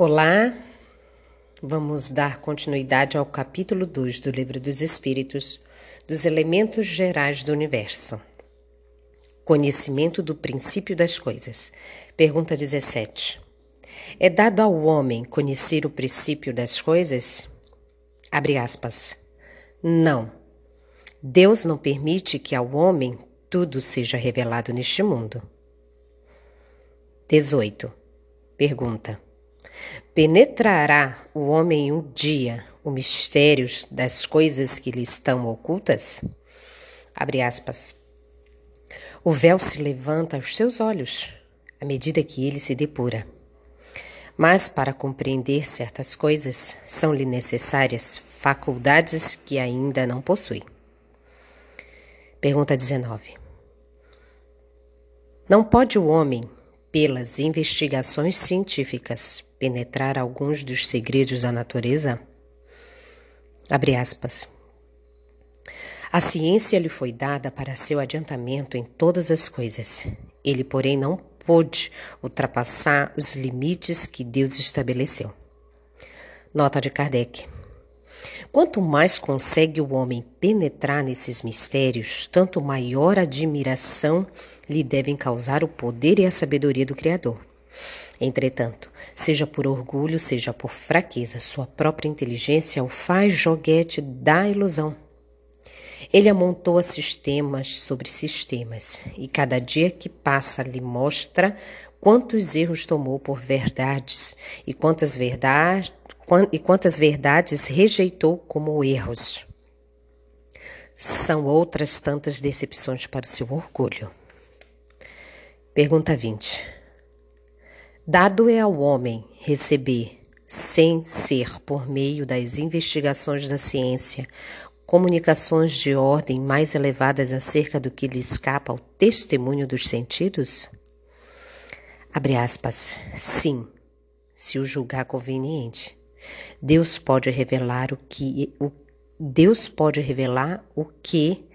Olá, vamos dar continuidade ao capítulo 2 do Livro dos Espíritos, dos elementos gerais do universo. Conhecimento do princípio das coisas. Pergunta 17. É dado ao homem conhecer o princípio das coisas? Abre aspas. Não. Deus não permite que ao homem tudo seja revelado neste mundo. 18. Pergunta. Penetrará o homem um dia os mistérios das coisas que lhe estão ocultas? Abre aspas. O véu se levanta aos seus olhos à medida que ele se depura. Mas para compreender certas coisas são-lhe necessárias faculdades que ainda não possui. Pergunta 19. Não pode o homem, pelas investigações científicas, penetrar alguns dos segredos da natureza? Abre aspas. A ciência lhe foi dada para seu adiantamento em todas as coisas. Ele, porém, não pôde ultrapassar os limites que Deus estabeleceu. Nota de Kardec. Quanto mais consegue o homem penetrar nesses mistérios, tanto maior admiração lhe devem causar o poder e a sabedoria do Criador. Entretanto, seja por orgulho, seja por fraqueza, sua própria inteligência o faz joguete da ilusão. Ele amontoa sistemas sobre sistemas, e cada dia que passa lhe mostra quantos erros tomou por verdades e quantas verdades e quantas verdades rejeitou como erros. São outras tantas decepções para o seu orgulho. Pergunta 20. Dado é ao homem receber, sem ser por meio das investigações da ciência, comunicações de ordem mais elevadas acerca do que lhe escapa ao testemunho dos sentidos? Abre aspas. Sim, se o julgar conveniente. Deus pode revelar o que o Deus pode revelar o que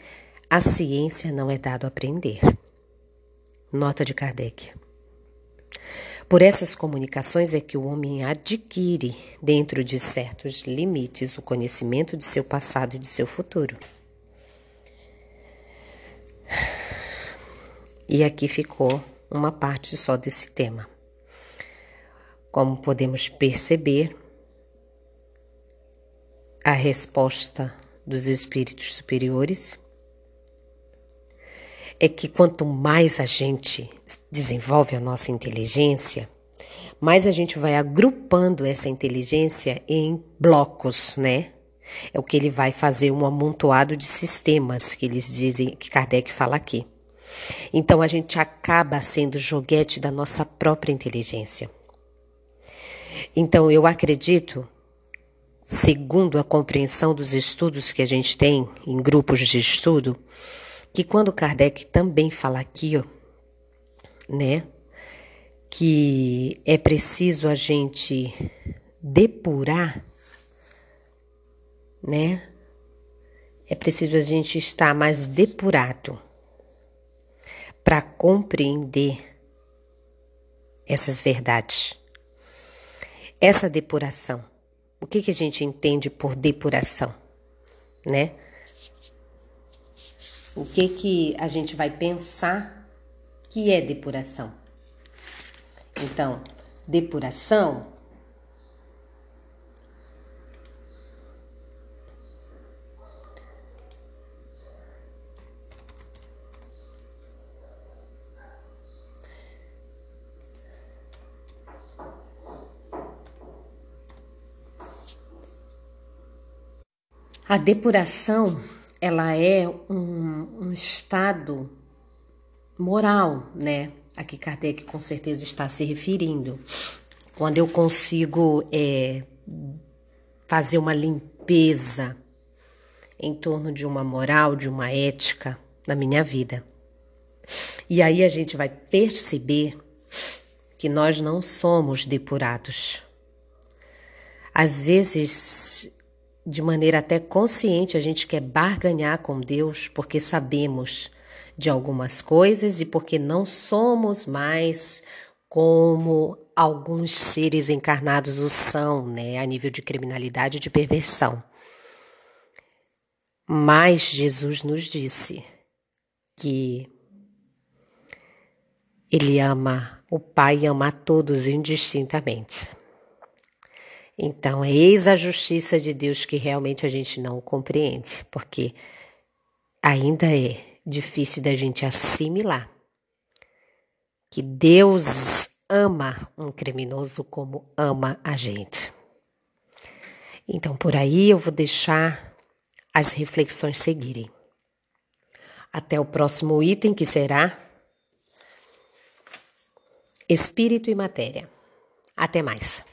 a ciência não é dado a aprender. Nota de Kardec. Por essas comunicações é que o homem adquire, dentro de certos limites, o conhecimento de seu passado e de seu futuro. E aqui ficou uma parte só desse tema. Como podemos perceber, a resposta dos espíritos superiores é que quanto mais a gente desenvolve a nossa inteligência, mais a gente vai agrupando essa inteligência em blocos, né? É o que ele vai fazer um amontoado de sistemas que eles dizem, que Kardec fala aqui. Então a gente acaba sendo joguete da nossa própria inteligência. Então eu acredito, segundo a compreensão dos estudos que a gente tem em grupos de estudo, que quando Kardec também fala aqui, ó, né, que é preciso a gente depurar, né? É preciso a gente estar mais depurado para compreender essas verdades. Essa depuração. O que, que a gente entende por depuração, né? o que que a gente vai pensar que é depuração. Então, depuração A depuração ela é um, um estado moral, né? A que Kardec com certeza está se referindo. Quando eu consigo é, fazer uma limpeza em torno de uma moral, de uma ética na minha vida. E aí a gente vai perceber que nós não somos depurados. Às vezes de maneira até consciente, a gente quer barganhar com Deus porque sabemos de algumas coisas e porque não somos mais como alguns seres encarnados o são, né, a nível de criminalidade e de perversão. Mas Jesus nos disse que Ele ama, o Pai ama a todos indistintamente. Então, eis a justiça de Deus que realmente a gente não compreende, porque ainda é difícil da gente assimilar que Deus ama um criminoso como ama a gente. Então, por aí eu vou deixar as reflexões seguirem. Até o próximo item, que será Espírito e Matéria. Até mais.